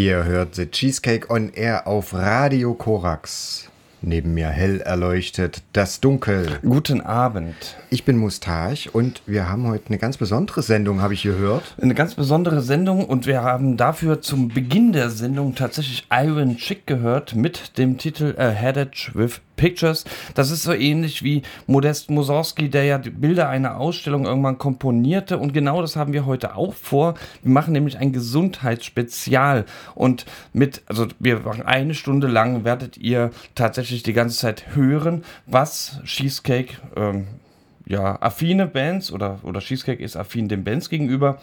Ihr hört The Cheesecake on Air auf Radio Korax. Neben mir hell erleuchtet das Dunkel. Guten Abend. Ich bin Mustache und wir haben heute eine ganz besondere Sendung, habe ich gehört. Eine ganz besondere Sendung und wir haben dafür zum Beginn der Sendung tatsächlich Iron Chick gehört mit dem Titel A Headed with Pictures. Das ist so ähnlich wie Modest Mussorgsky, der ja die Bilder einer Ausstellung irgendwann komponierte. Und genau das haben wir heute auch vor. Wir machen nämlich ein Gesundheitsspezial. Und mit, also wir machen eine Stunde lang, werdet ihr tatsächlich die ganze Zeit hören, was Cheesecake, ähm, ja, affine Bands oder, oder Cheesecake ist affin den Bands gegenüber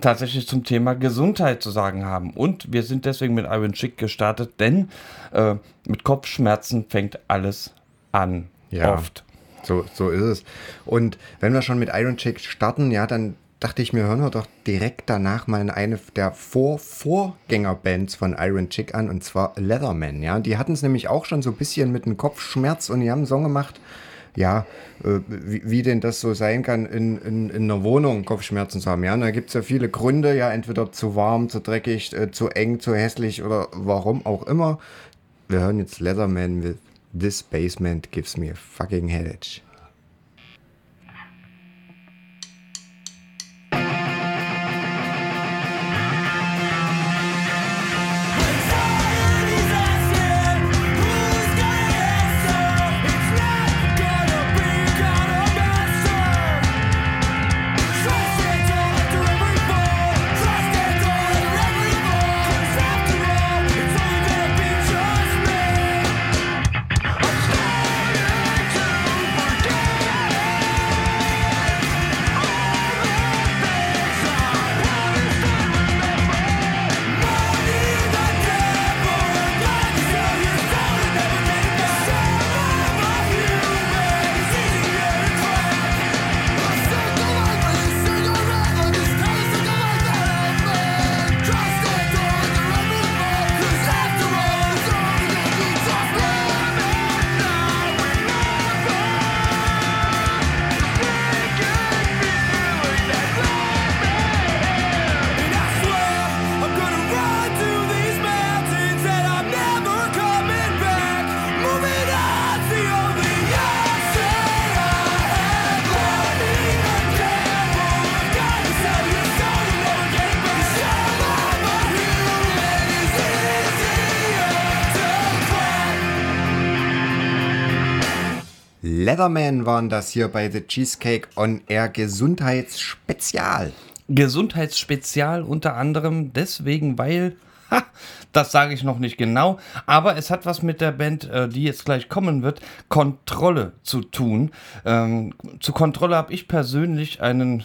tatsächlich zum Thema Gesundheit zu sagen haben. Und wir sind deswegen mit Iron Chick gestartet, denn äh, mit Kopfschmerzen fängt alles an. Ja. Oft. So, so ist es. Und wenn wir schon mit Iron Chick starten, ja, dann dachte ich mir, hören wir doch direkt danach mal in eine der Vor-Vorgängerbands von Iron Chick an, und zwar Leatherman. Ja, die hatten es nämlich auch schon so ein bisschen mit einem Kopfschmerz und die haben einen Song gemacht, ja, äh, wie, wie, denn das so sein kann, in, in, in einer Wohnung Kopfschmerzen zu haben. Ja, und da gibt es ja viele Gründe, ja, entweder zu warm, zu dreckig, äh, zu eng, zu hässlich oder warum auch immer. Wir hören jetzt Leatherman with This Basement Gives Me a Fucking Headache. Leatherman waren das hier bei The Cheesecake on Air Gesundheitsspezial. Gesundheitsspezial unter anderem deswegen, weil, ha, das sage ich noch nicht genau, aber es hat was mit der Band, äh, die jetzt gleich kommen wird, Kontrolle zu tun. Ähm, zu Kontrolle habe ich persönlich einen,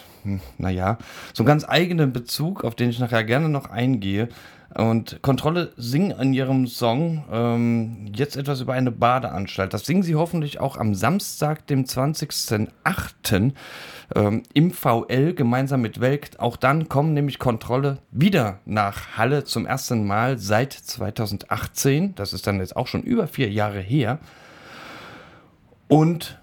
naja, so einen ganz eigenen Bezug, auf den ich nachher gerne noch eingehe. Und Kontrolle singen in ihrem Song ähm, jetzt etwas über eine Badeanstalt. Das singen sie hoffentlich auch am Samstag, dem 20.08. Ähm, im VL gemeinsam mit Welk. Auch dann kommen nämlich Kontrolle wieder nach Halle zum ersten Mal seit 2018. Das ist dann jetzt auch schon über vier Jahre her. Und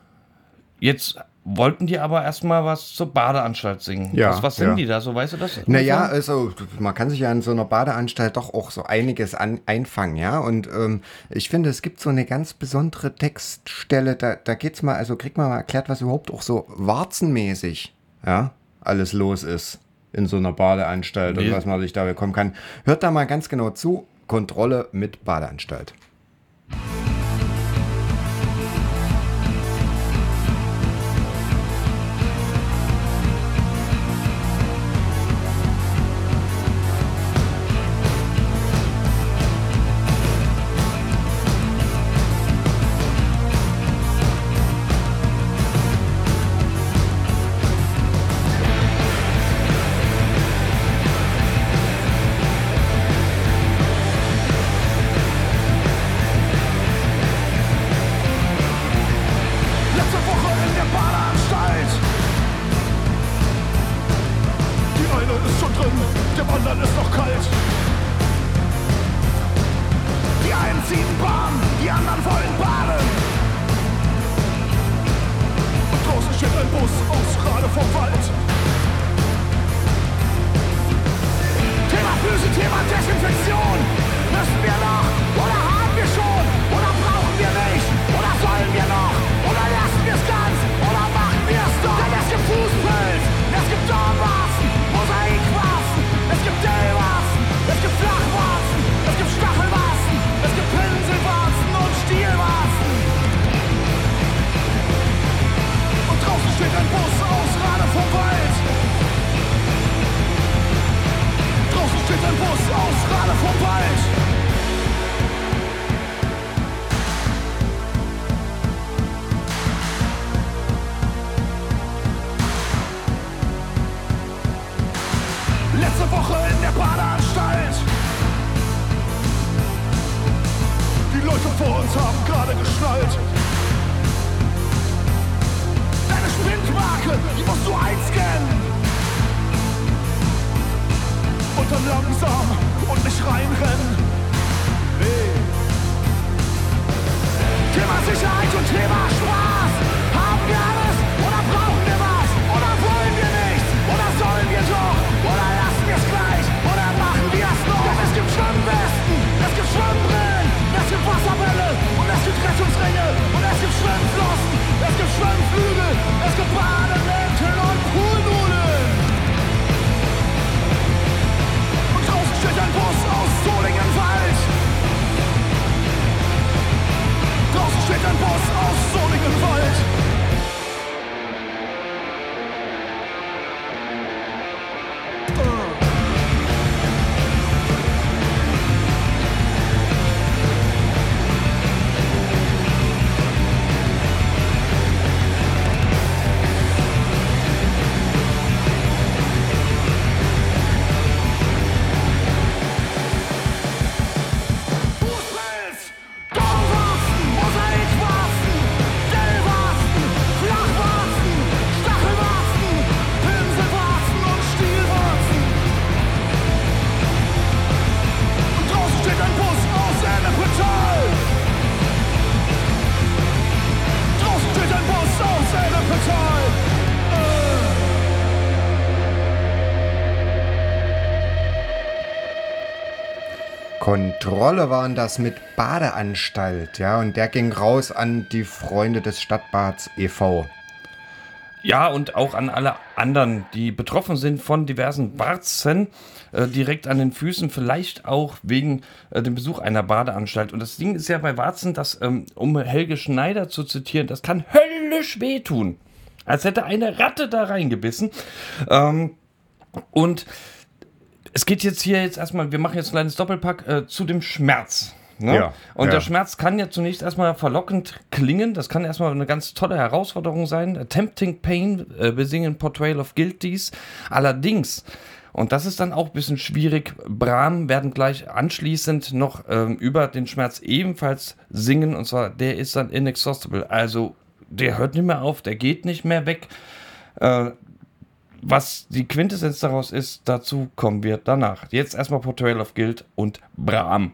jetzt wollten die aber erstmal was zur Badeanstalt singen. Ja, was, was singen ja. die da so, weißt du das? Naja, also man kann sich ja in so einer Badeanstalt doch auch so einiges an, einfangen, ja. Und ähm, ich finde, es gibt so eine ganz besondere Textstelle, da, da geht's mal, also kriegt man mal erklärt, was überhaupt auch so warzenmäßig, ja, alles los ist in so einer Badeanstalt Wie? und was man sich da bekommen kann. Hört da mal ganz genau zu. Kontrolle mit Badeanstalt. Kontrolle waren das mit Badeanstalt, ja, und der ging raus an die Freunde des Stadtbads e.V. Ja, und auch an alle anderen, die betroffen sind von diversen Warzen, äh, direkt an den Füßen, vielleicht auch wegen äh, dem Besuch einer Badeanstalt. Und das Ding ist ja bei Warzen, dass, ähm, um Helge Schneider zu zitieren, das kann höllisch wehtun. Als hätte eine Ratte da reingebissen. Ähm, und es geht jetzt hier jetzt erstmal, wir machen jetzt ein kleines Doppelpack äh, zu dem Schmerz. Ne? Ja, und ja. der Schmerz kann ja zunächst erstmal verlockend klingen. Das kann erstmal eine ganz tolle Herausforderung sein. Tempting Pain, äh, besingen Portrayal of Guilties. Allerdings, und das ist dann auch ein bisschen schwierig, Bram werden gleich anschließend noch ähm, über den Schmerz ebenfalls singen. Und zwar, der ist dann inexhaustible. Also, der hört nicht mehr auf, der geht nicht mehr weg. Äh, was die Quintessenz daraus ist, dazu kommen wir danach. Jetzt erstmal Portrayal of Guild und Bram.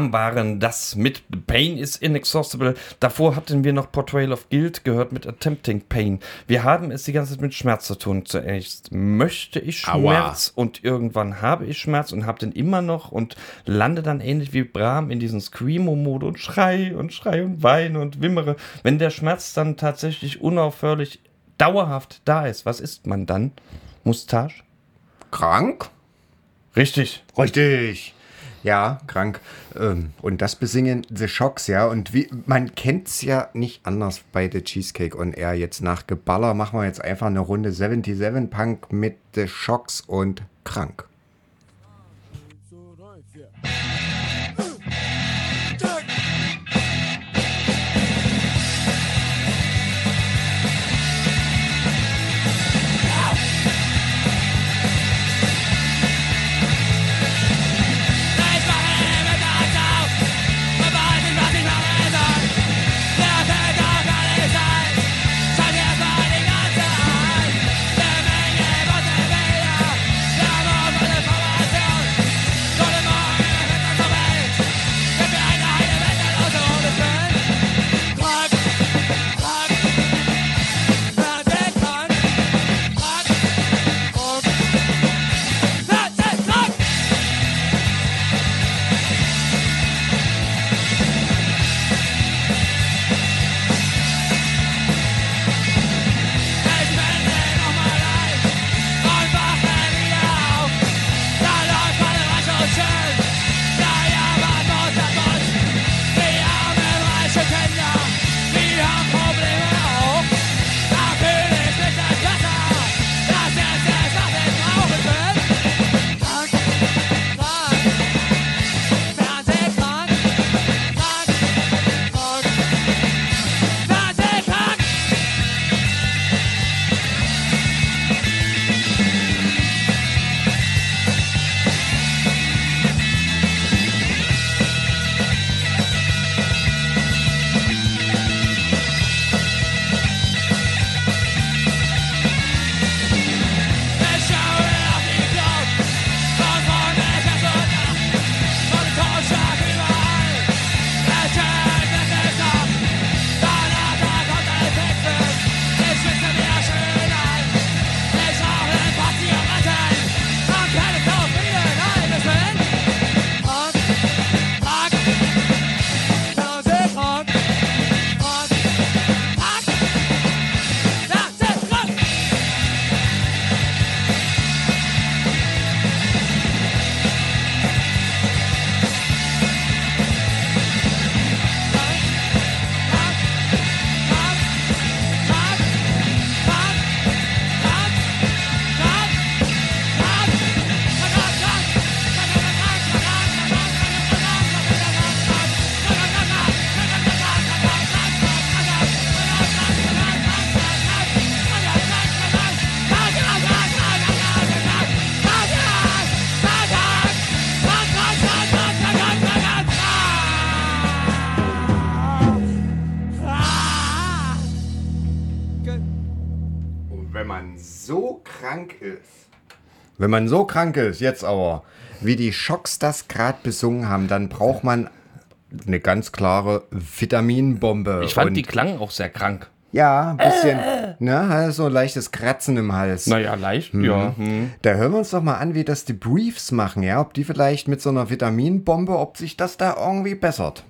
Brahm waren das mit Pain is Inexhaustible. Davor hatten wir noch Portrayal of Guilt gehört mit Attempting Pain. Wir haben es die ganze Zeit mit Schmerz zu tun. Zuerst möchte ich Schmerz Aua. und irgendwann habe ich Schmerz und habe den immer noch und lande dann ähnlich wie Brahm in diesen Screamo-Mode und schrei und schrei und weine und wimmere. Wenn der Schmerz dann tatsächlich unaufhörlich dauerhaft da ist, was isst man dann? Mustache? Krank? Richtig. Richtig. Ja, krank. Ähm, Und das besingen The Shocks, ja. Und wie, man kennt es ja nicht anders bei The Cheesecake on Air. Jetzt nach Geballer machen wir jetzt einfach eine Runde 77 Punk mit The Shocks und krank. Und wenn wenn man so krank ist, jetzt aber, wie die Schocks das gerade besungen haben, dann braucht man eine ganz klare Vitaminbombe. Ich fand, die klangen auch sehr krank. Ja, ein bisschen, ne, hat so ein leichtes Kratzen im Hals. Naja, leicht, ja. Hm. Da hören wir uns doch mal an, wie das die Briefs machen, ja, ob die vielleicht mit so einer Vitaminbombe, ob sich das da irgendwie bessert.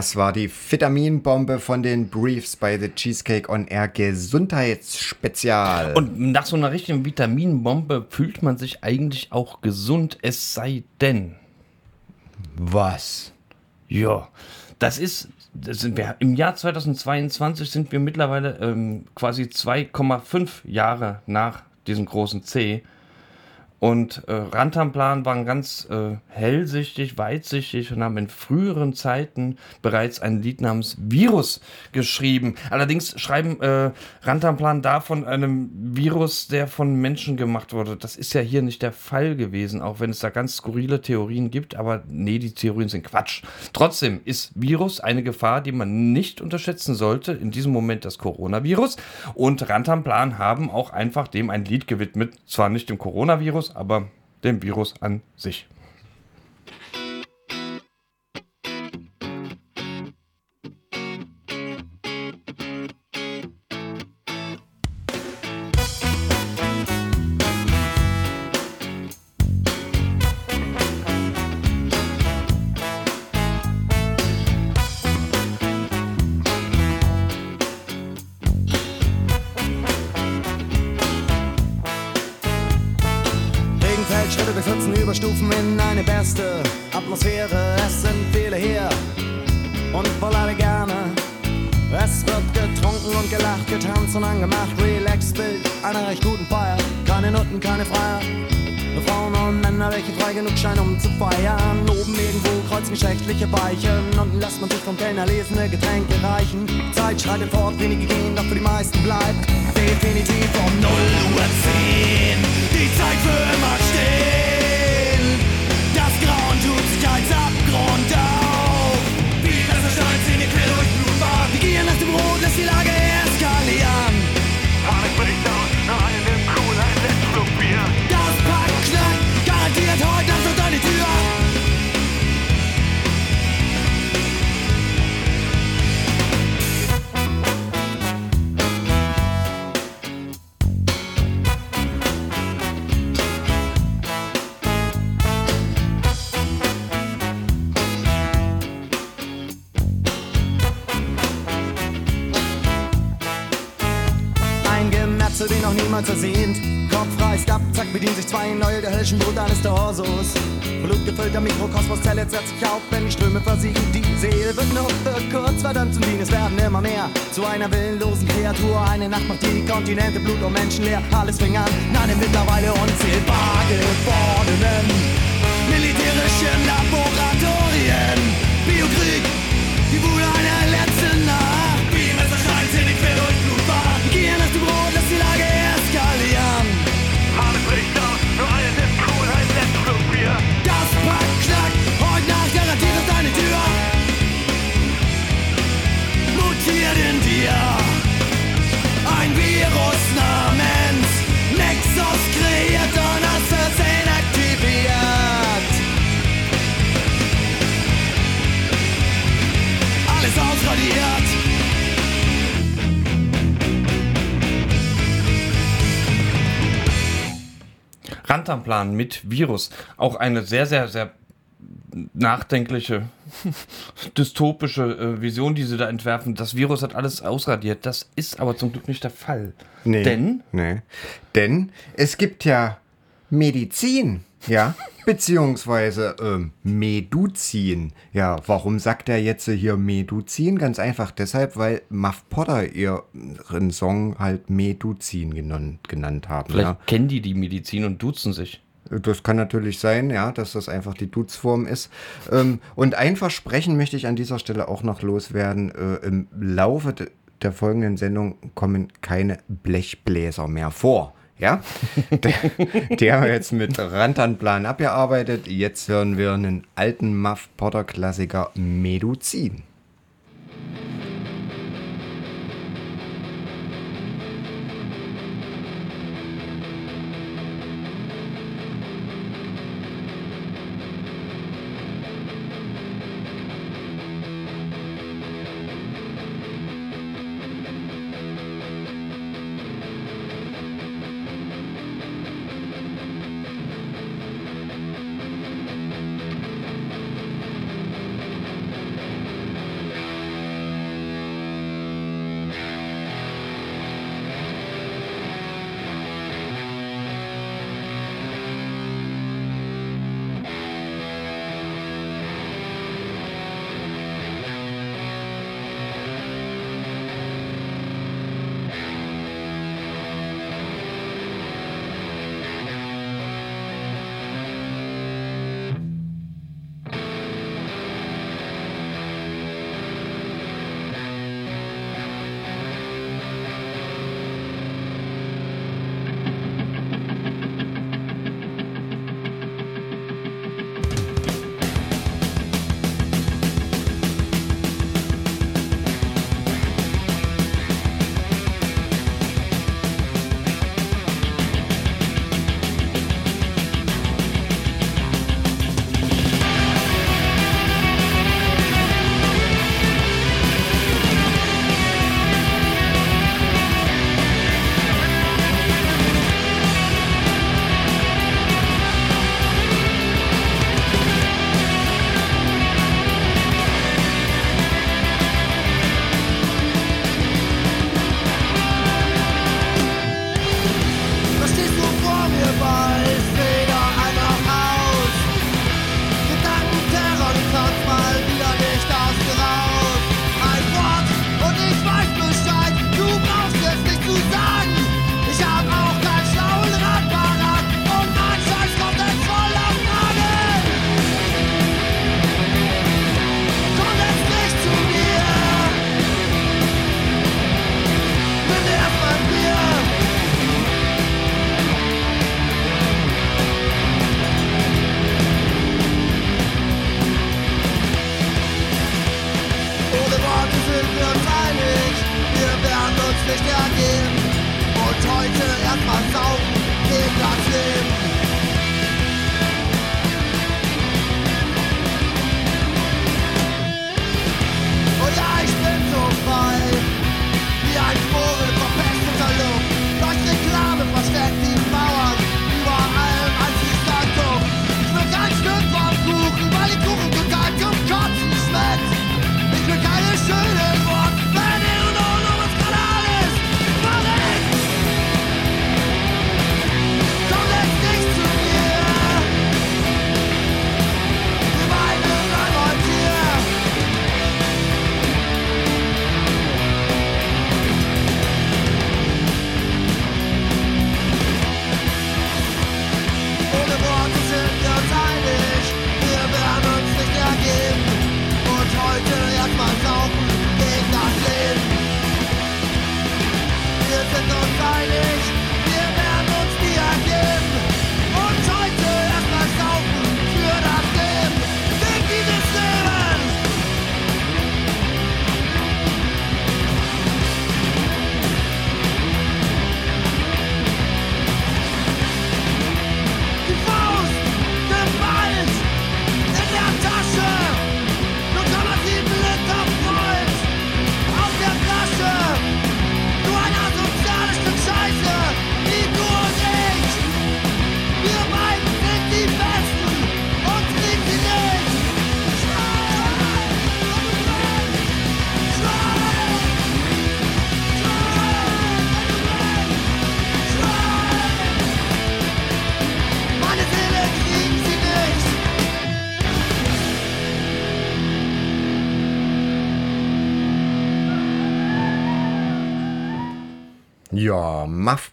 Das war die Vitaminbombe von den Briefs bei The Cheesecake on Air Gesundheitsspezial. Und nach so einer richtigen Vitaminbombe fühlt man sich eigentlich auch gesund, es sei denn. was? Ja, das ist, das sind wir, im Jahr 2022 sind wir mittlerweile ähm, quasi 2,5 Jahre nach diesem großen C. Und äh, Rantanplan waren ganz äh, hellsichtig, weitsichtig und haben in früheren Zeiten bereits ein Lied namens Virus geschrieben. Allerdings schreiben äh, Rantanplan da von einem Virus, der von Menschen gemacht wurde. Das ist ja hier nicht der Fall gewesen, auch wenn es da ganz skurrile Theorien gibt. Aber nee, die Theorien sind Quatsch. Trotzdem ist Virus eine Gefahr, die man nicht unterschätzen sollte. In diesem Moment das Coronavirus. Und Rantanplan haben auch einfach dem ein Lied gewidmet. Zwar nicht dem Coronavirus, aber dem Virus an sich. Mikrokosmos zerletzt sich auf, wenn die Ströme versiegen. Die Seele wird nur für kurz verdammt zum Dienen. Es werden immer mehr zu einer willenlosen Kreatur. Eine Nacht macht die Kontinente Blut und Menschen leer. Alles fing an, eine mittlerweile unzählbar gewordenen militärischen Laboratorien. Biokrieg, die Wut einer letzten Rantanplan mit Virus. Auch eine sehr, sehr, sehr nachdenkliche, dystopische äh, Vision, die sie da entwerfen. Das Virus hat alles ausradiert. Das ist aber zum Glück nicht der Fall. Nee. Denn Nee. Denn es gibt ja Medizin, ja, beziehungsweise ähm, Meduzin. Ja, warum sagt er jetzt hier Meduzin? Ganz einfach deshalb, weil Muff Potter ihren Song halt Meduzin genannt, genannt haben. vielleicht Ja. kennen die die Medizin und duzen sich. Das kann natürlich sein, ja, dass das einfach die Duzform ist. Ähm, und ein Versprechen möchte ich an dieser Stelle auch noch loswerden. Äh, Im Laufe de der folgenden Sendung kommen keine Blechbläser mehr vor. Ja, der, die haben wir jetzt mit Rantanplan abgearbeitet. Jetzt hören wir einen alten Muff Potter Klassiker Meduzin.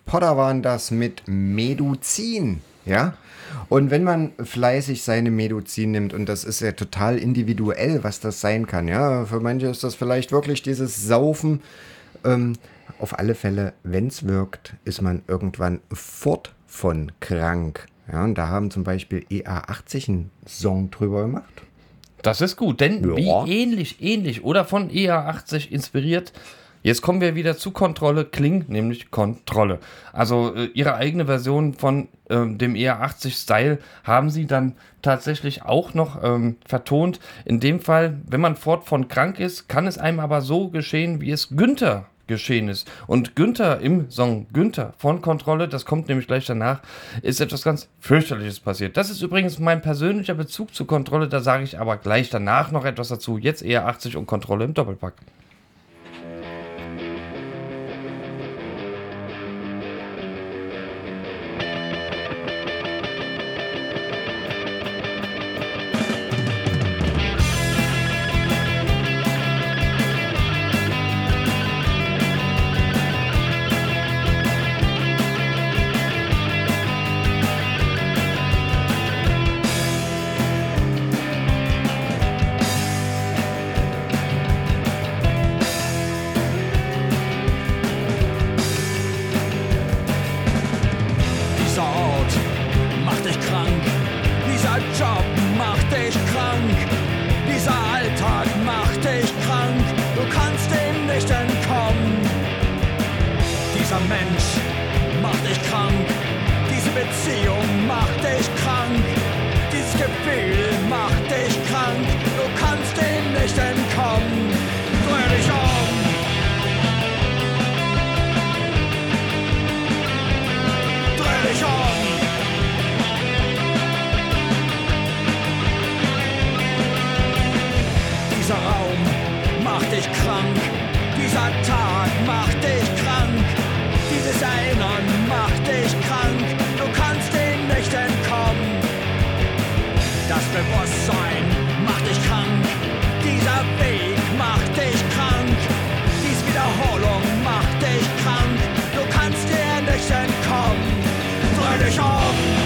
Potter waren das mit Meduzin, ja. Und wenn man fleißig seine Meduzin nimmt, und das ist ja total individuell, was das sein kann, ja, für manche ist das vielleicht wirklich dieses Saufen. Ähm, auf alle Fälle, wenn es wirkt, ist man irgendwann fort von krank. Ja, und da haben zum Beispiel EA80 einen Song drüber gemacht. Das ist gut, denn Ja. wie ähnlich, ähnlich oder von EA80 inspiriert. Jetzt kommen wir wieder zu Kontrolle Kling, nämlich Kontrolle. Also äh, ihre eigene Version von ähm, dem EA80-Style haben sie dann tatsächlich auch noch ähm, vertont. In dem Fall, wenn man fort von krank ist, kann es einem aber so geschehen, wie es Günther geschehen ist. Und Günther im Song Günther von Kontrolle, das kommt nämlich gleich danach, ist etwas ganz fürchterliches passiert. Das ist übrigens mein persönlicher Bezug zu Kontrolle, da sage ich aber gleich danach noch etwas dazu. Jetzt eher 80 und Kontrolle im Doppelpack. Das Bewusstsein macht dich krank. Dieser Weg macht dich krank. Diese Wiederholung macht dich krank. Du kannst dir nicht entkommen. Dreh dich um.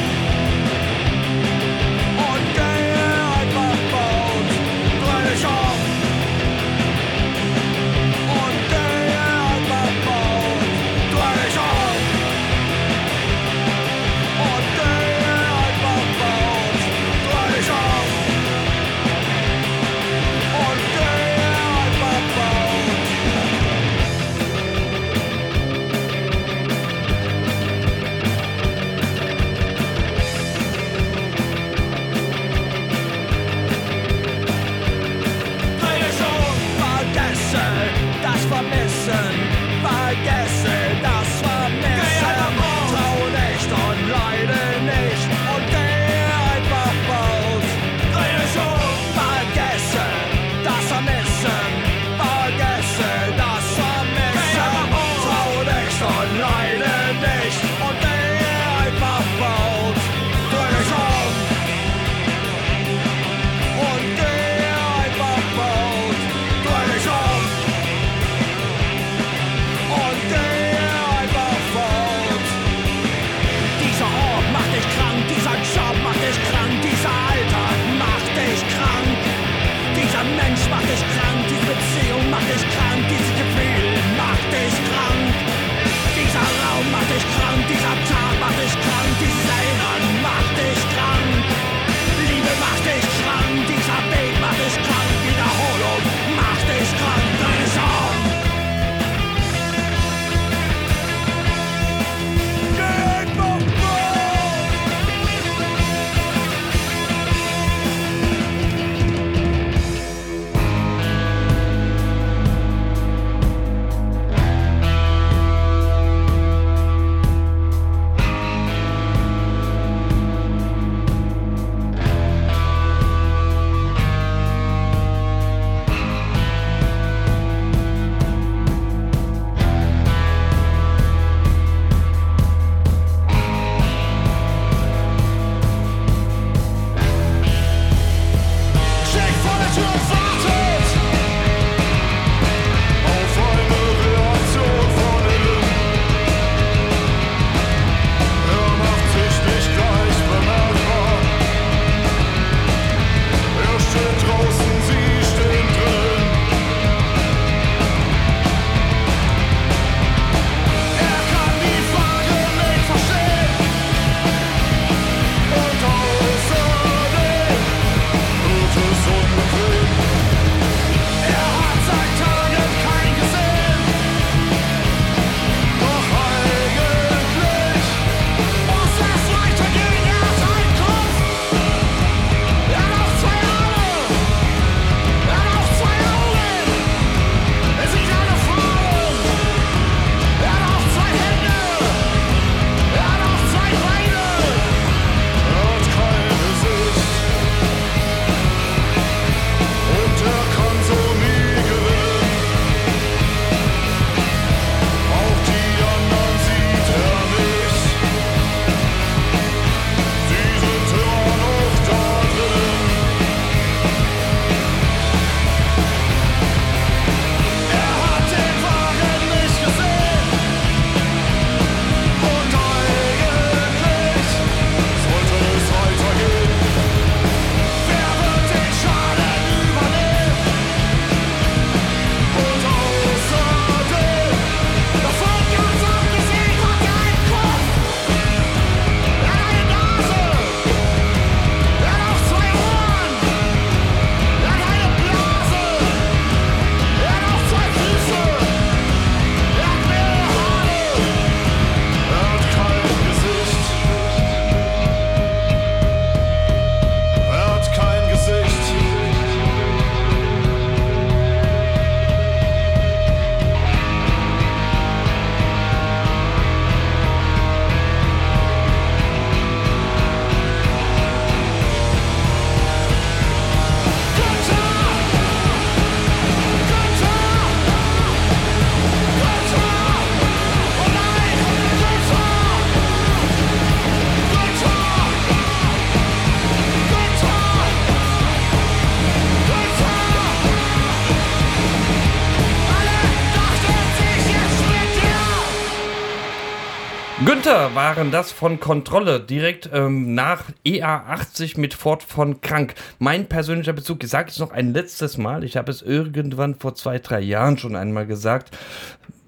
Waren das von Kontrolle, direkt ähm, nach EA80 mit Ford von Krank. Mein persönlicher Bezug, ich sage es noch ein letztes Mal, ich habe es irgendwann vor zwei, drei Jahren schon einmal gesagt.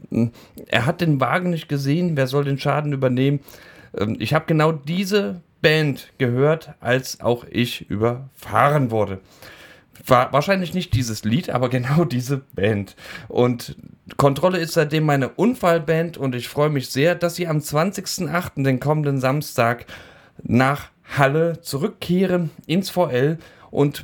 Hm, Er hat den Wagen nicht gesehen, wer soll den Schaden übernehmen? Ähm, Ich habe genau diese Band gehört, als auch ich überfahren wurde. War wahrscheinlich nicht dieses Lied, aber genau diese Band. Und Kontrolle ist seitdem meine Unfallband und ich freue mich sehr, dass sie am 20.08., den kommenden Samstag, nach Halle zurückkehren ins VL und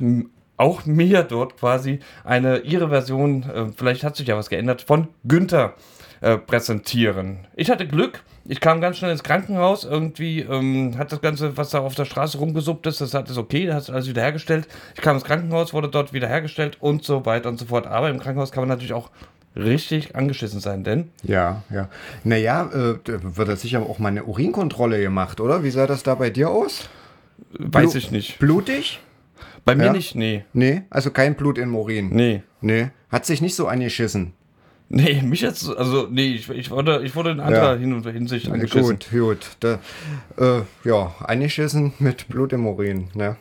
auch mir dort quasi eine ihre Version, äh, vielleicht hat sich ja was geändert, von Günther äh, präsentieren. Ich hatte Glück. Ich kam ganz schnell ins Krankenhaus. Irgendwie ähm, hat das Ganze, was da auf der Straße rumgesuppt ist, das hat es okay, das hat alles wieder hergestellt. Ich kam ins Krankenhaus, wurde dort wieder hergestellt und so weiter und so fort. Aber im Krankenhaus kann man natürlich auch richtig angeschissen sein, denn Ja, ja. Naja, äh, da wird er sicher auch mal eine Urinkontrolle gemacht, oder? Wie sah das da bei dir aus? weiß Blu- ich nicht. Blutig? Bei mir Ja. nicht, nee. Nee, also kein Blut im Urin. Nee. Nee. Hat sich nicht so angeschissen. Nee, mich jetzt, also nee, ich, ich, wurde, ich wurde in anderer Ja. Hin und Hinsicht angeschissen. Gut, gut. Da, äh, ja, angeschissen mit Blut im Urin. Ne?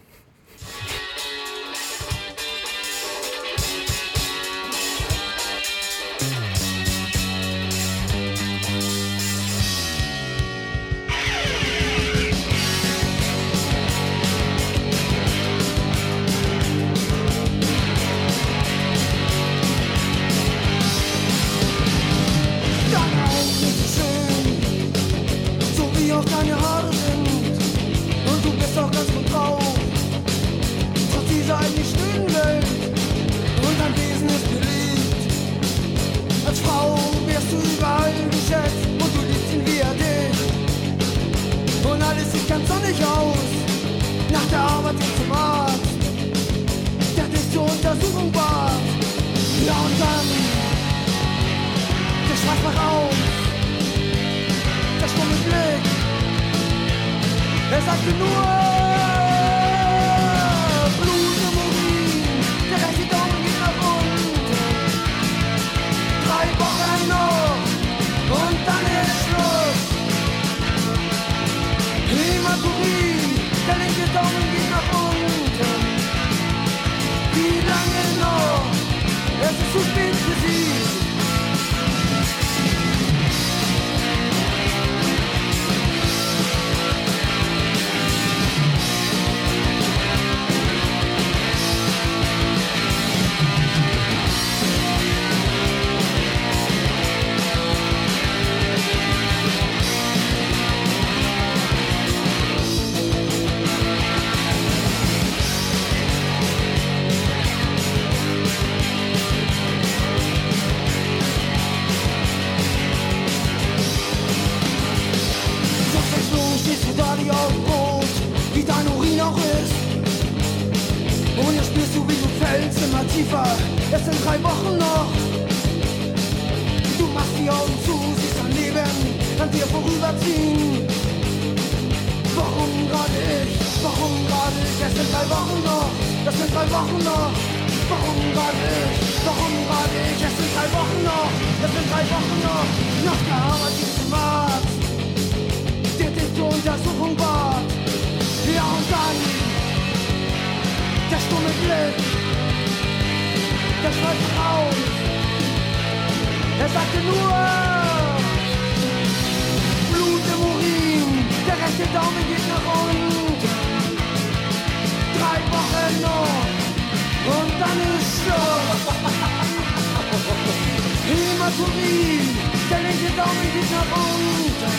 Nach unten.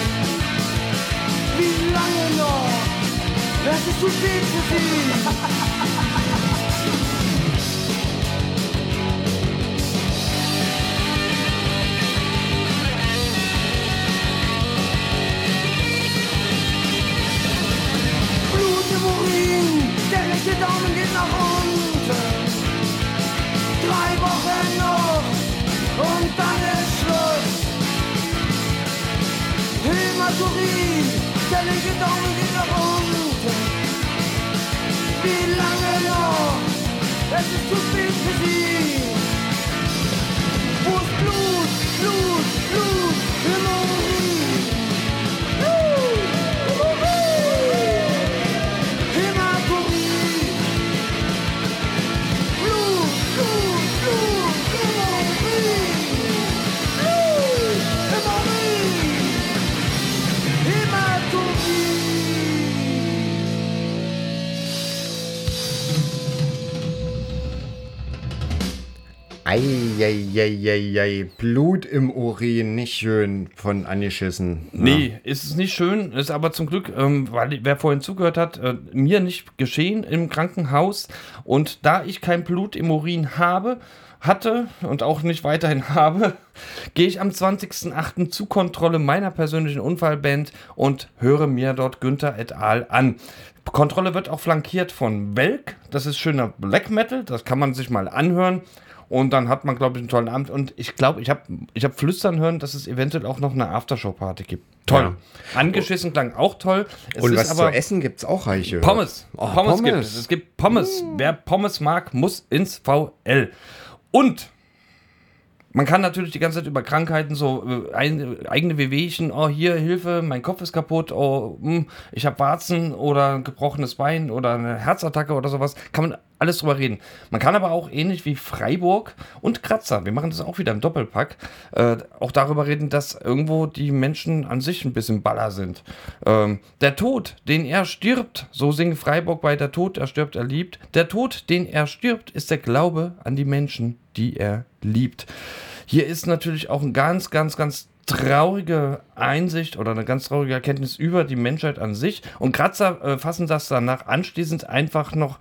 Wie lange noch? Es ist zu spät für sie. Der rechte Daumen geht nach unten. Drei Wochen noch und dann ist Hämaturie, der linke Daumen geht nach unten. Wie lange noch? Es ist zu spät für sie. Wo Eieieiei, Blut im Urin, nicht schön von angeschissen. Nee, ist es nicht schön, ist aber zum Glück, ähm, weil wer vorhin zugehört hat, äh, mir nicht geschehen im Krankenhaus. Und da ich kein Blut im Urin habe, hatte und auch nicht weiterhin habe, gehe ich am 20.08. zur Kontrolle meiner persönlichen Unfallband und höre mir dort Günther et al. an. Kontrolle wird auch flankiert von Welk, das ist schöner Black Metal, das kann man sich mal anhören. Und dann hat man, glaube ich, einen tollen Abend. Und ich glaube, ich habe ich hab flüstern hören, dass es eventuell auch noch eine Aftershow-Party gibt. Toll. Angeschissen klang auch toll. Es Und was zu essen gibt es auch reiche. Pommes. Oh, Pommes, gibt es. Es gibt Pommes. Wer Pommes mag, muss ins VL. Und man kann natürlich die ganze Zeit über Krankheiten so äh, ein, eigene Wehwehchen, oh hier Hilfe, mein Kopf ist kaputt, oh hm, ich habe Warzen oder ein gebrochenes Bein oder eine Herzattacke oder sowas, kann man alles drüber reden. Man kann aber auch ähnlich wie Freiburg und Kratzer, wir machen das auch wieder im Doppelpack, äh, auch darüber reden, dass irgendwo die Menschen an sich ein bisschen baller sind. Ähm, der Tod, den er stirbt, so singt Freiburg bei Der Tod, er stirbt, er liebt. Der Tod, den er stirbt, ist der Glaube an die Menschen, die er liebt. Hier ist natürlich auch ein ganz, ganz, ganz traurige Einsicht oder eine ganz traurige Erkenntnis über die Menschheit an sich. Und Kratzer äh, fassen das danach anschließend einfach noch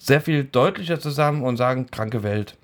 sehr viel deutlicher zusammen und sagen, kranke Welt.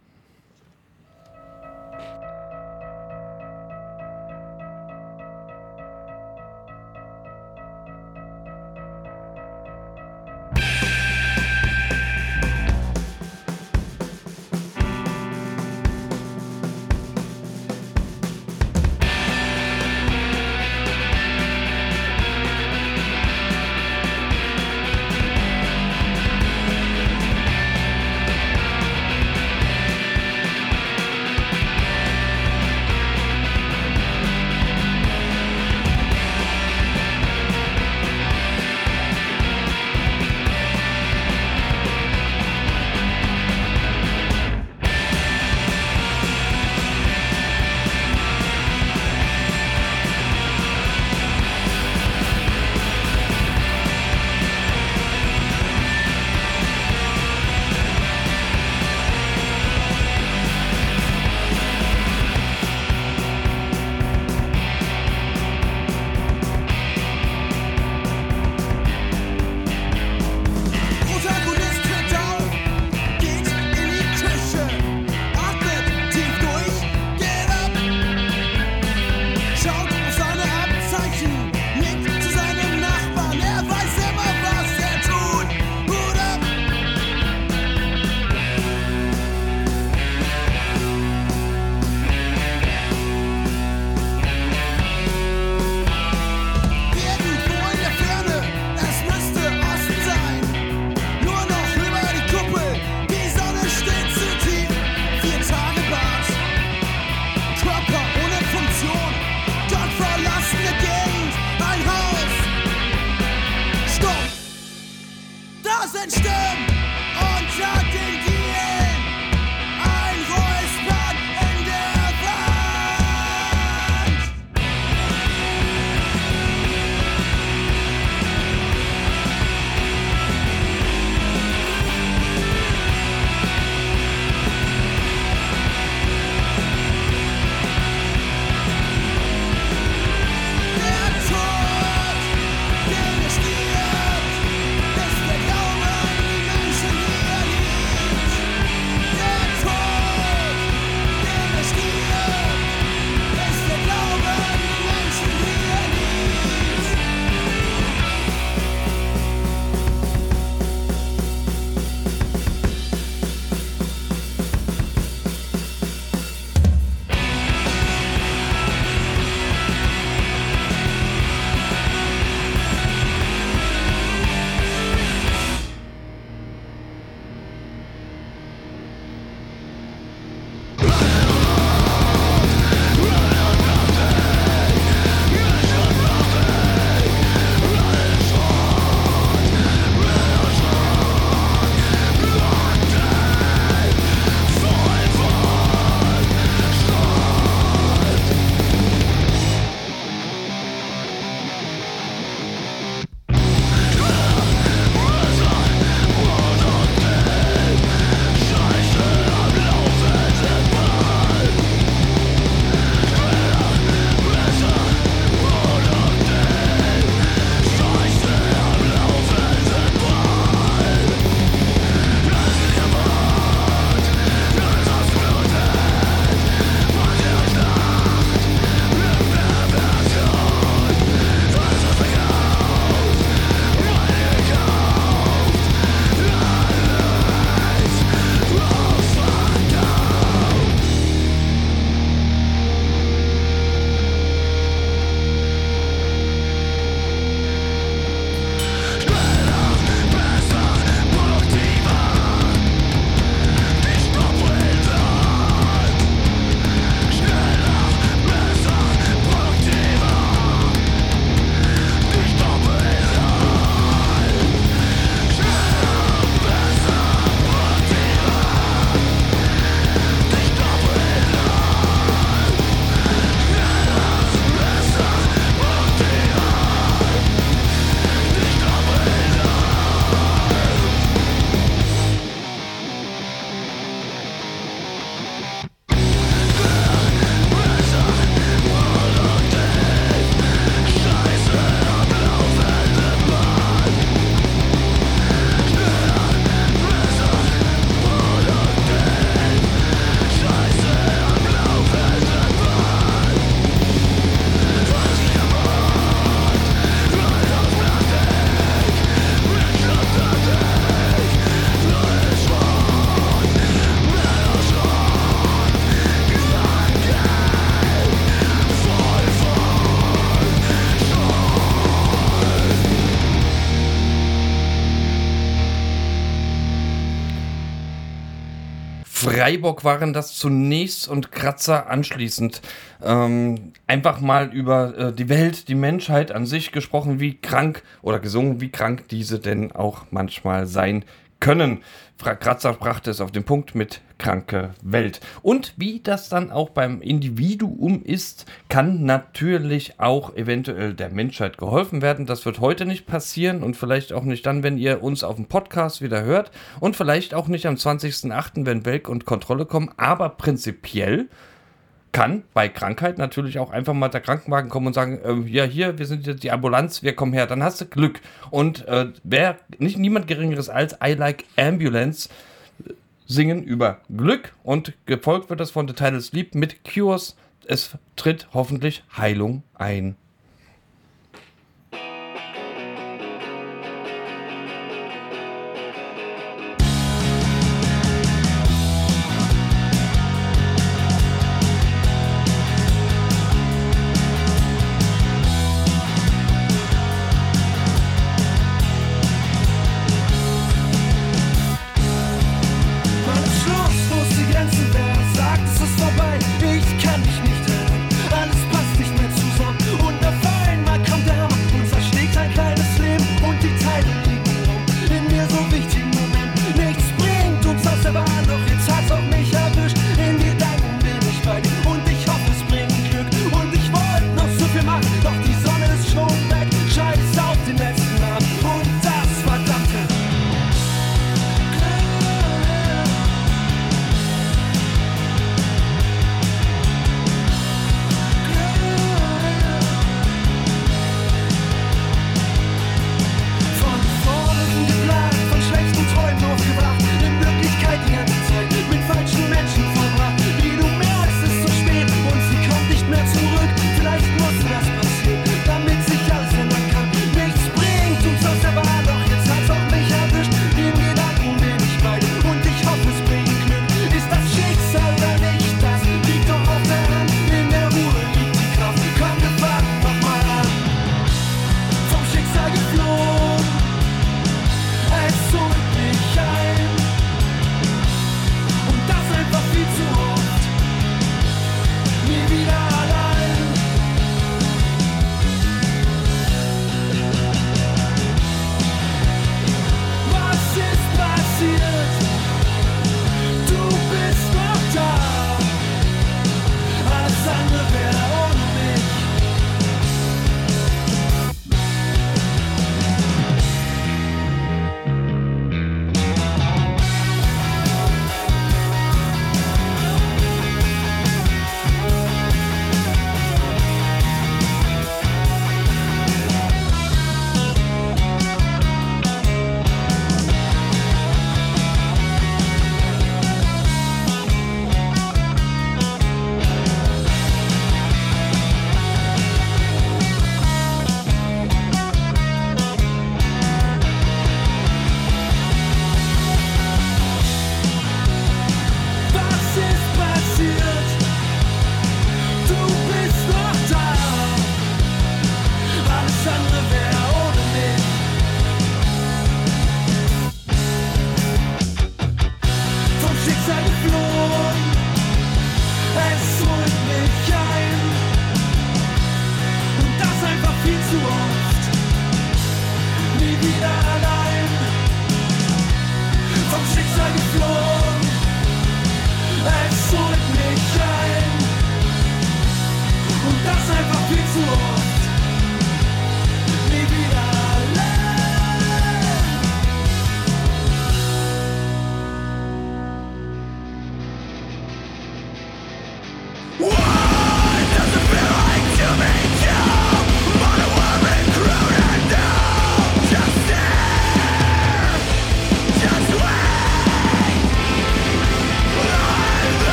Freiburg waren das zunächst und Kratzer anschließend. Ähm, einfach mal über äh, die Welt, die Menschheit an sich gesprochen, wie krank oder gesungen, wie krank diese denn auch manchmal sein können. Fra Kratzer brachte es auf den Punkt mit kranke Welt. Und wie das dann auch beim Individuum ist, kann natürlich auch eventuell der Menschheit geholfen werden. Das wird heute nicht passieren und vielleicht auch nicht dann, wenn ihr uns auf dem Podcast wieder hört und vielleicht auch nicht am 20.08., wenn Welk und Kontrolle kommen. Aber prinzipiell kann bei Krankheit natürlich auch einfach mal der Krankenwagen kommen und sagen, ähm, ja hier, wir sind jetzt die Ambulanz, wir kommen her, dann hast du Glück. Und äh, wer, nicht niemand geringeres als I Like Ambulance äh, singen über Glück und gefolgt wird das von The Title Sleep mit Cures. Es tritt hoffentlich Heilung ein.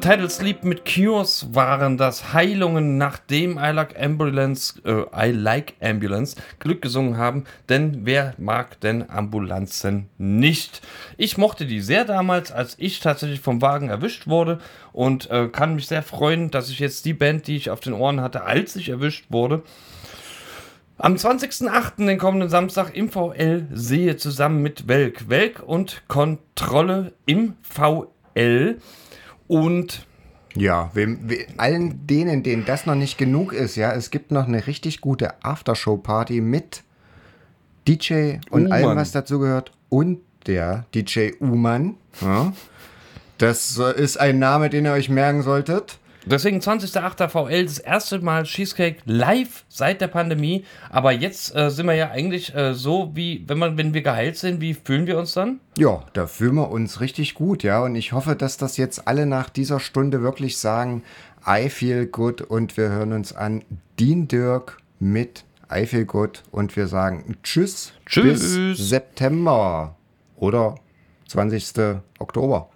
Title Sleep mit Cures waren das Heilungen, nachdem I Like Ambulance, äh, I Like Ambulance Glück gesungen haben. Denn wer mag denn Ambulanzen nicht? Ich mochte die sehr damals, als ich tatsächlich vom Wagen erwischt wurde und äh, kann mich sehr freuen, dass ich jetzt die Band, die ich auf den Ohren hatte, als ich erwischt wurde, am 20.08., den kommenden Samstag, im VL sehe zusammen mit Welk. Welk und Kontrolle im VL. Und Ja, wem, we, allen denen, denen das noch nicht genug ist, ja, es gibt noch eine richtig gute Aftershow-Party mit DJ und Uman. allem, was dazu gehört und der DJ Uman. Ja. Das ist ein Name, den ihr euch merken solltet. Deswegen 20.08. VL, das erste Mal Cheesecake live seit der Pandemie. Aber jetzt äh, sind wir ja eigentlich äh, so, wie, wenn, man, wenn wir geheilt sind, wie fühlen wir uns dann? Ja, da fühlen wir uns richtig gut, ja. Und ich hoffe, dass das jetzt alle nach dieser Stunde wirklich sagen, I feel good und wir hören uns an Dean Dirk mit I feel good und wir sagen Tschüss, Tschüss. bis September oder 20. Oktober.